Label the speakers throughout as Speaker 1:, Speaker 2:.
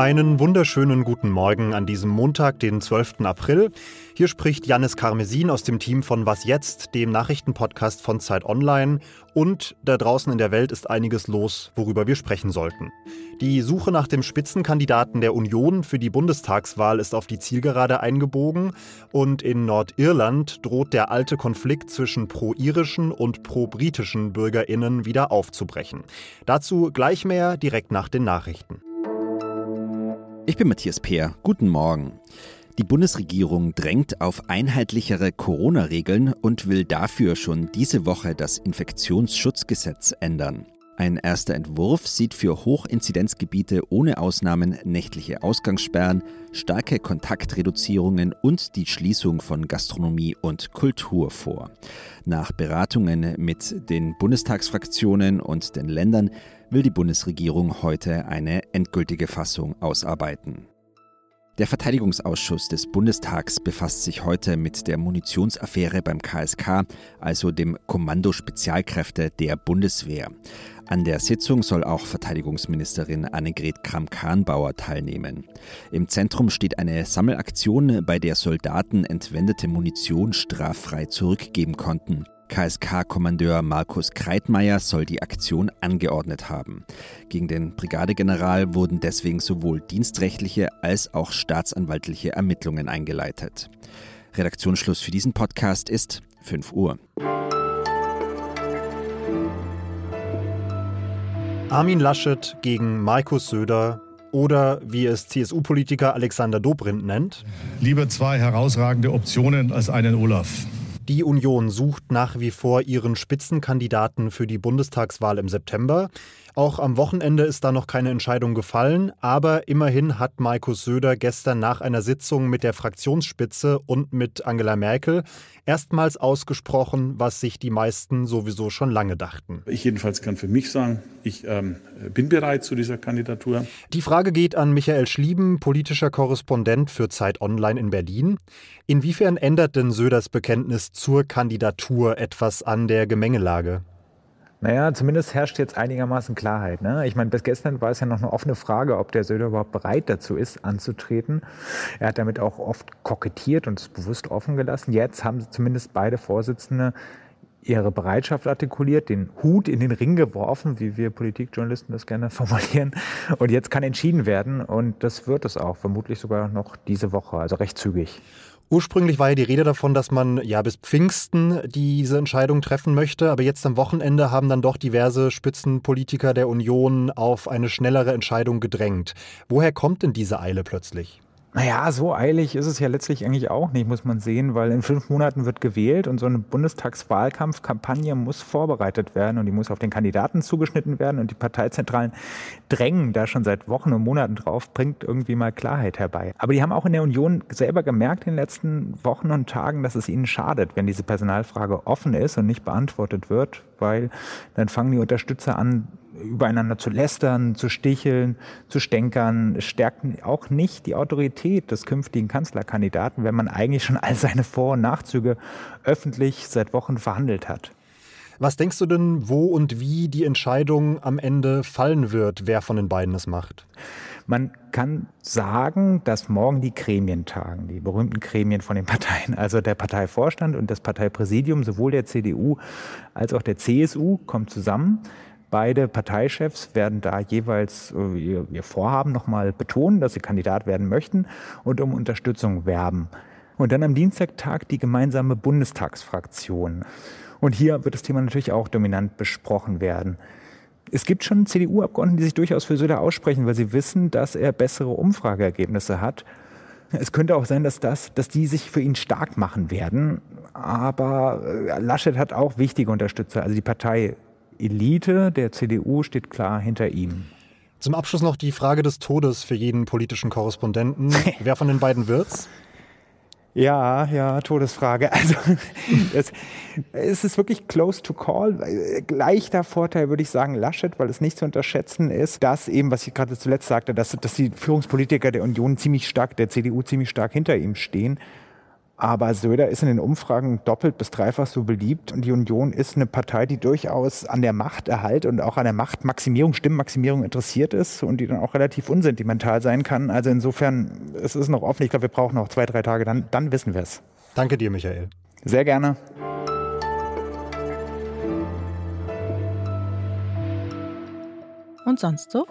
Speaker 1: Einen wunderschönen guten Morgen an diesem Montag, den 12. April. Hier spricht Janis Karmesin aus dem Team von Was jetzt, dem Nachrichtenpodcast von Zeit Online. Und da draußen in der Welt ist einiges los, worüber wir sprechen sollten. Die Suche nach dem Spitzenkandidaten der Union für die Bundestagswahl ist auf die Zielgerade eingebogen. Und in Nordirland droht der alte Konflikt zwischen pro-irischen und pro-britischen BürgerInnen wieder aufzubrechen. Dazu gleich mehr direkt nach den Nachrichten.
Speaker 2: Ich bin Matthias Peer. Guten Morgen. Die Bundesregierung drängt auf einheitlichere Corona-Regeln und will dafür schon diese Woche das Infektionsschutzgesetz ändern. Ein erster Entwurf sieht für Hochinzidenzgebiete ohne Ausnahmen nächtliche Ausgangssperren, starke Kontaktreduzierungen und die Schließung von Gastronomie und Kultur vor. Nach Beratungen mit den Bundestagsfraktionen und den Ländern will die Bundesregierung heute eine endgültige Fassung ausarbeiten. Der Verteidigungsausschuss des Bundestags befasst sich heute mit der Munitionsaffäre beim KSK, also dem Kommando Spezialkräfte der Bundeswehr. An der Sitzung soll auch Verteidigungsministerin Annegret Kramp-Karrenbauer teilnehmen. Im Zentrum steht eine Sammelaktion, bei der Soldaten entwendete Munition straffrei zurückgeben konnten. KSK-Kommandeur Markus Kreitmeier soll die Aktion angeordnet haben. Gegen den Brigadegeneral wurden deswegen sowohl dienstrechtliche als auch staatsanwaltliche Ermittlungen eingeleitet. Redaktionsschluss für diesen Podcast ist 5 Uhr.
Speaker 1: Armin Laschet gegen Markus Söder oder wie es CSU-Politiker Alexander Dobrindt nennt.
Speaker 3: Lieber zwei herausragende Optionen als einen Olaf.
Speaker 1: Die Union sucht nach wie vor ihren Spitzenkandidaten für die Bundestagswahl im September. Auch am Wochenende ist da noch keine Entscheidung gefallen, aber immerhin hat Markus Söder gestern nach einer Sitzung mit der Fraktionsspitze und mit Angela Merkel erstmals ausgesprochen, was sich die meisten sowieso schon lange dachten.
Speaker 4: Ich jedenfalls kann für mich sagen, ich ähm, bin bereit zu dieser Kandidatur.
Speaker 1: Die Frage geht an Michael Schlieben, politischer Korrespondent für Zeit Online in Berlin. Inwiefern ändert denn Söders Bekenntnis zur Kandidatur etwas an der Gemengelage?
Speaker 5: Naja, zumindest herrscht jetzt einigermaßen Klarheit. Ne? Ich meine, bis gestern war es ja noch eine offene Frage, ob der Söder überhaupt bereit dazu ist, anzutreten. Er hat damit auch oft kokettiert und es bewusst offen gelassen. Jetzt haben zumindest beide Vorsitzende ihre Bereitschaft artikuliert, den Hut in den Ring geworfen, wie wir Politikjournalisten das gerne formulieren. Und jetzt kann entschieden werden und das wird es auch, vermutlich sogar noch diese Woche, also recht zügig.
Speaker 1: Ursprünglich war ja die Rede davon, dass man ja bis Pfingsten diese Entscheidung treffen möchte, aber jetzt am Wochenende haben dann doch diverse Spitzenpolitiker der Union auf eine schnellere Entscheidung gedrängt. Woher kommt denn diese Eile plötzlich?
Speaker 5: Naja, so eilig ist es ja letztlich eigentlich auch nicht, muss man sehen, weil in fünf Monaten wird gewählt und so eine Bundestagswahlkampfkampagne muss vorbereitet werden und die muss auf den Kandidaten zugeschnitten werden und die Parteizentralen drängen da schon seit Wochen und Monaten drauf, bringt irgendwie mal Klarheit herbei. Aber die haben auch in der Union selber gemerkt in den letzten Wochen und Tagen, dass es ihnen schadet, wenn diese Personalfrage offen ist und nicht beantwortet wird, weil dann fangen die Unterstützer an, übereinander zu lästern, zu sticheln, zu stänkern, stärkt auch nicht die Autorität des künftigen Kanzlerkandidaten, wenn man eigentlich schon all seine Vor- und Nachzüge öffentlich seit Wochen verhandelt hat.
Speaker 1: Was denkst du denn, wo und wie die Entscheidung am Ende fallen wird, wer von den beiden es macht?
Speaker 5: Man kann sagen, dass morgen die Gremien tagen, die berühmten Gremien von den Parteien, also der Parteivorstand und das Parteipräsidium sowohl der CDU als auch der CSU kommen zusammen. Beide Parteichefs werden da jeweils äh, ihr, Vorhaben nochmal betonen, dass sie Kandidat werden möchten und um Unterstützung werben. Und dann am Dienstag tagt die gemeinsame Bundestagsfraktion. Und hier wird das Thema natürlich auch dominant besprochen werden. Es gibt schon CDU-Abgeordnete, die sich durchaus für Söder aussprechen, weil sie wissen, dass er bessere Umfrageergebnisse hat. Es könnte auch sein, dass, das, dass die sich für ihn stark machen werden. Aber äh, Laschet hat auch wichtige Unterstützer. Also die Partei Elite der CDU steht klar hinter ihm.
Speaker 1: Zum Abschluss noch die Frage des Todes für jeden politischen Korrespondenten. Wer von den beiden wird's?
Speaker 5: Ja, ja, Todesfrage. Also es, es, ist wirklich close to call. Leichter Vorteil würde ich sagen Laschet, weil es nicht zu unterschätzen ist, dass eben, was ich gerade zuletzt sagte, dass, dass die Führungspolitiker der Union ziemlich stark, der CDU ziemlich stark hinter ihm stehen. Aber Söder ist in den Umfragen doppelt bis dreifach so beliebt. Und die Union ist eine Partei, die durchaus an der Machterhalt und auch an der Machtmaximierung, Stimmenmaximierung interessiert ist und die dann auch relativ unsentimental sein kann. Also insofern, es ist noch offen. Ich glaube, wir brauchen noch zwei, drei Tage, dann, dann wissen wir es.
Speaker 1: Danke dir, Michael.
Speaker 5: Sehr gerne.
Speaker 6: Und sonst so?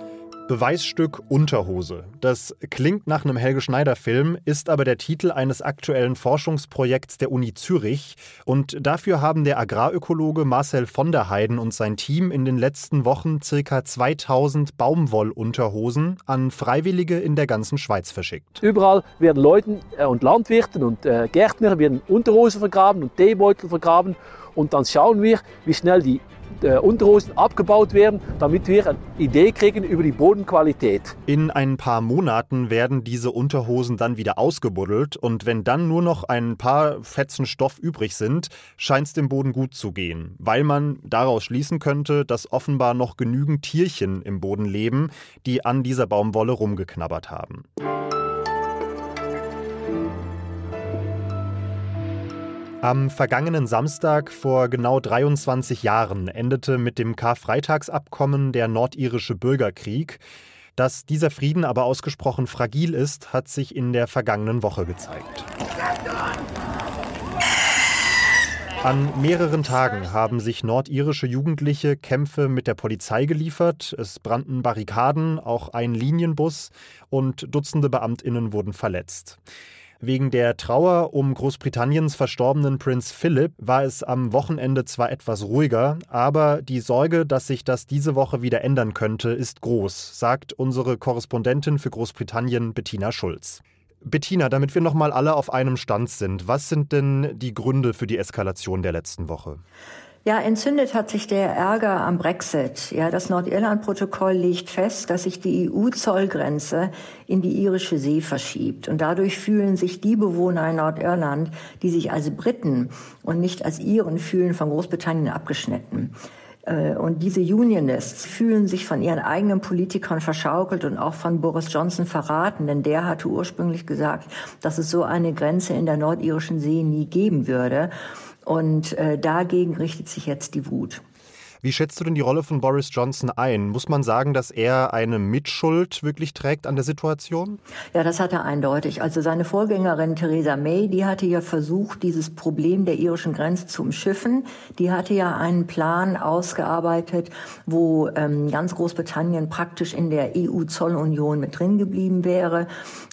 Speaker 1: Beweisstück Unterhose. Das klingt nach einem Helge Schneider-Film, ist aber der Titel eines aktuellen Forschungsprojekts der Uni Zürich. Und dafür haben der Agrarökologe Marcel von der Heiden und sein Team in den letzten Wochen ca. 2000 Baumwollunterhosen an Freiwillige in der ganzen Schweiz verschickt.
Speaker 7: Überall werden Leuten äh, und Landwirten und äh, Gärtner werden Unterhosen vergraben und Teebeutel vergraben. Und dann schauen wir, wie schnell die äh, Unterhosen abgebaut werden, damit wir eine Idee kriegen über die Bodenqualität.
Speaker 1: In ein paar Monaten werden diese Unterhosen dann wieder ausgebuddelt und wenn dann nur noch ein paar Fetzen Stoff übrig sind, scheint es dem Boden gut zu gehen, weil man daraus schließen könnte, dass offenbar noch genügend Tierchen im Boden leben, die an dieser Baumwolle rumgeknabbert haben. Am vergangenen Samstag vor genau 23 Jahren endete mit dem Karfreitagsabkommen der nordirische Bürgerkrieg. Dass dieser Frieden aber ausgesprochen fragil ist, hat sich in der vergangenen Woche gezeigt. An mehreren Tagen haben sich nordirische Jugendliche Kämpfe mit der Polizei geliefert. Es brannten Barrikaden, auch ein Linienbus und Dutzende Beamtinnen wurden verletzt. Wegen der Trauer um Großbritanniens verstorbenen Prinz Philip war es am Wochenende zwar etwas ruhiger, aber die Sorge, dass sich das diese Woche wieder ändern könnte, ist groß, sagt unsere Korrespondentin für Großbritannien Bettina Schulz. Bettina, damit wir noch mal alle auf einem Stand sind, was sind denn die Gründe für die Eskalation der letzten Woche?
Speaker 8: Ja, entzündet hat sich der Ärger am Brexit. Ja, das Nordirland-Protokoll legt fest, dass sich die EU-Zollgrenze in die irische See verschiebt. Und dadurch fühlen sich die Bewohner in Nordirland, die sich als Briten und nicht als Iren fühlen, von Großbritannien abgeschnitten. Äh, und diese Unionists fühlen sich von ihren eigenen Politikern verschaukelt und auch von Boris Johnson verraten, denn der hatte ursprünglich gesagt, dass es so eine Grenze in der nordirischen See nie geben würde. Und äh, dagegen richtet sich jetzt die Wut.
Speaker 1: Wie schätzt du denn die Rolle von Boris Johnson ein? Muss man sagen, dass er eine Mitschuld wirklich trägt an der Situation?
Speaker 8: Ja, das hat er eindeutig. Also seine Vorgängerin Theresa May, die hatte ja versucht, dieses Problem der irischen Grenze zu umschiffen. Die hatte ja einen Plan ausgearbeitet, wo ähm, ganz Großbritannien praktisch in der EU-Zollunion mit drin geblieben wäre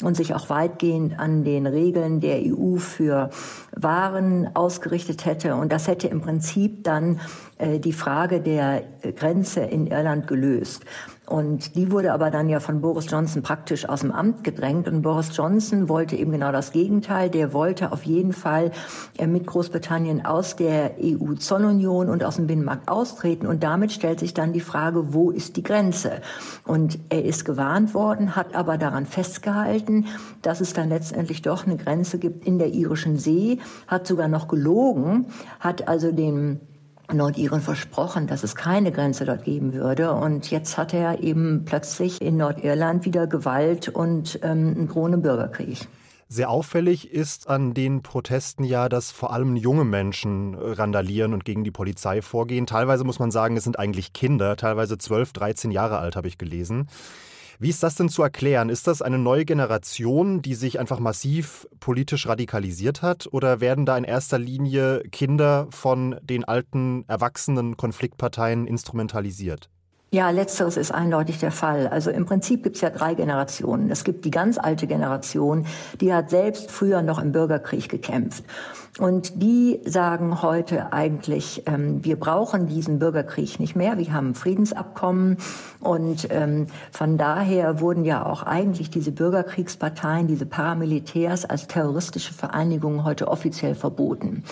Speaker 8: und sich auch weitgehend an den Regeln der EU für Waren ausgerichtet hätte. Und das hätte im Prinzip dann die Frage der Grenze in Irland gelöst. Und die wurde aber dann ja von Boris Johnson praktisch aus dem Amt gedrängt. Und Boris Johnson wollte eben genau das Gegenteil. Der wollte auf jeden Fall äh, mit Großbritannien aus der EU-Zollunion und aus dem Binnenmarkt austreten. Und damit stellt sich dann die Frage, wo ist die Grenze? Und er ist gewarnt worden, hat aber daran festgehalten, dass es dann letztendlich doch eine Grenze gibt in der irischen See, hat sogar noch gelogen, hat also den Nordiren versprochen, dass es keine Grenze dort geben würde. Und jetzt hat er eben plötzlich in Nordirland wieder Gewalt und ähm, einen drohenden Bürgerkrieg.
Speaker 1: Sehr auffällig ist an den Protesten ja, dass vor allem junge Menschen randalieren und gegen die Polizei vorgehen. Teilweise muss man sagen, es sind eigentlich Kinder, teilweise 12, 13 Jahre alt, habe ich gelesen. Wie ist das denn zu erklären? Ist das eine neue Generation, die sich einfach massiv politisch radikalisiert hat? Oder werden da in erster Linie Kinder von den alten, erwachsenen Konfliktparteien instrumentalisiert?
Speaker 8: Ja, letzteres ist eindeutig der Fall. Also im Prinzip gibt es ja drei Generationen. Es gibt die ganz alte Generation, die hat selbst früher noch im Bürgerkrieg gekämpft. Und die sagen heute eigentlich, ähm, wir brauchen diesen Bürgerkrieg nicht mehr. Wir haben Friedensabkommen. Und ähm, von daher wurden ja auch eigentlich diese Bürgerkriegsparteien, diese Paramilitärs als terroristische Vereinigungen heute offiziell verboten.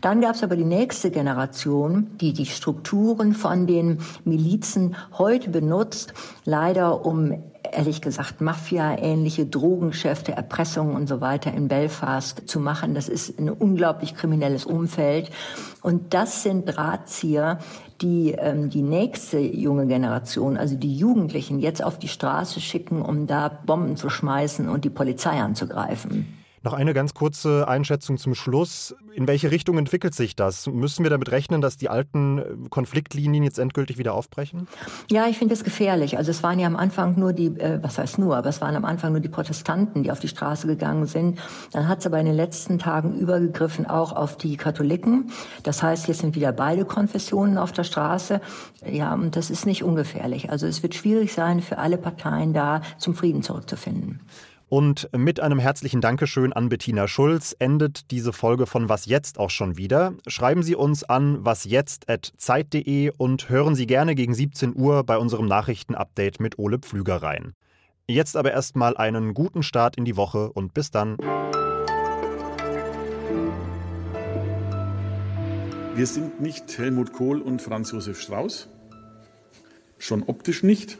Speaker 8: Dann gab es aber die nächste Generation, die die Strukturen von den Milizen heute benutzt, leider um ehrlich gesagt Mafia-ähnliche Drogengeschäfte, Erpressungen und so weiter in Belfast zu machen. Das ist ein unglaublich kriminelles Umfeld. Und das sind Drahtzieher, die ähm, die nächste junge Generation, also die Jugendlichen, jetzt auf die Straße schicken, um da Bomben zu schmeißen und die Polizei anzugreifen.
Speaker 1: Noch eine ganz kurze Einschätzung zum Schluss. In welche Richtung entwickelt sich das? Müssen wir damit rechnen, dass die alten äh, Konfliktlinien jetzt endgültig wieder aufbrechen?
Speaker 8: Ja, ich finde es gefährlich. Also es waren ja am Anfang nur die, äh, was heißt nur, aber es waren am Anfang nur die Protestanten, die auf die Straße gegangen sind. Dann hat es aber in den letzten Tagen übergegriffen auch auf die Katholiken. Das heißt, jetzt sind wieder beide Konfessionen auf der Straße. Ja, und das ist nicht ungefährlich. Also es wird schwierig sein, für alle Parteien da zum Frieden zurückzufinden.
Speaker 1: Und mit einem herzlichen Dankeschön an Bettina Schulz endet diese Folge von Was jetzt auch schon wieder. Schreiben Sie uns an wasjetzt.zeit.de und hören Sie gerne gegen 17 Uhr bei unserem Nachrichtenupdate mit Ole Pflüger rein. Jetzt aber erstmal einen guten Start in die Woche und bis dann.
Speaker 4: Wir sind nicht Helmut Kohl und Franz Josef Strauß, schon optisch nicht.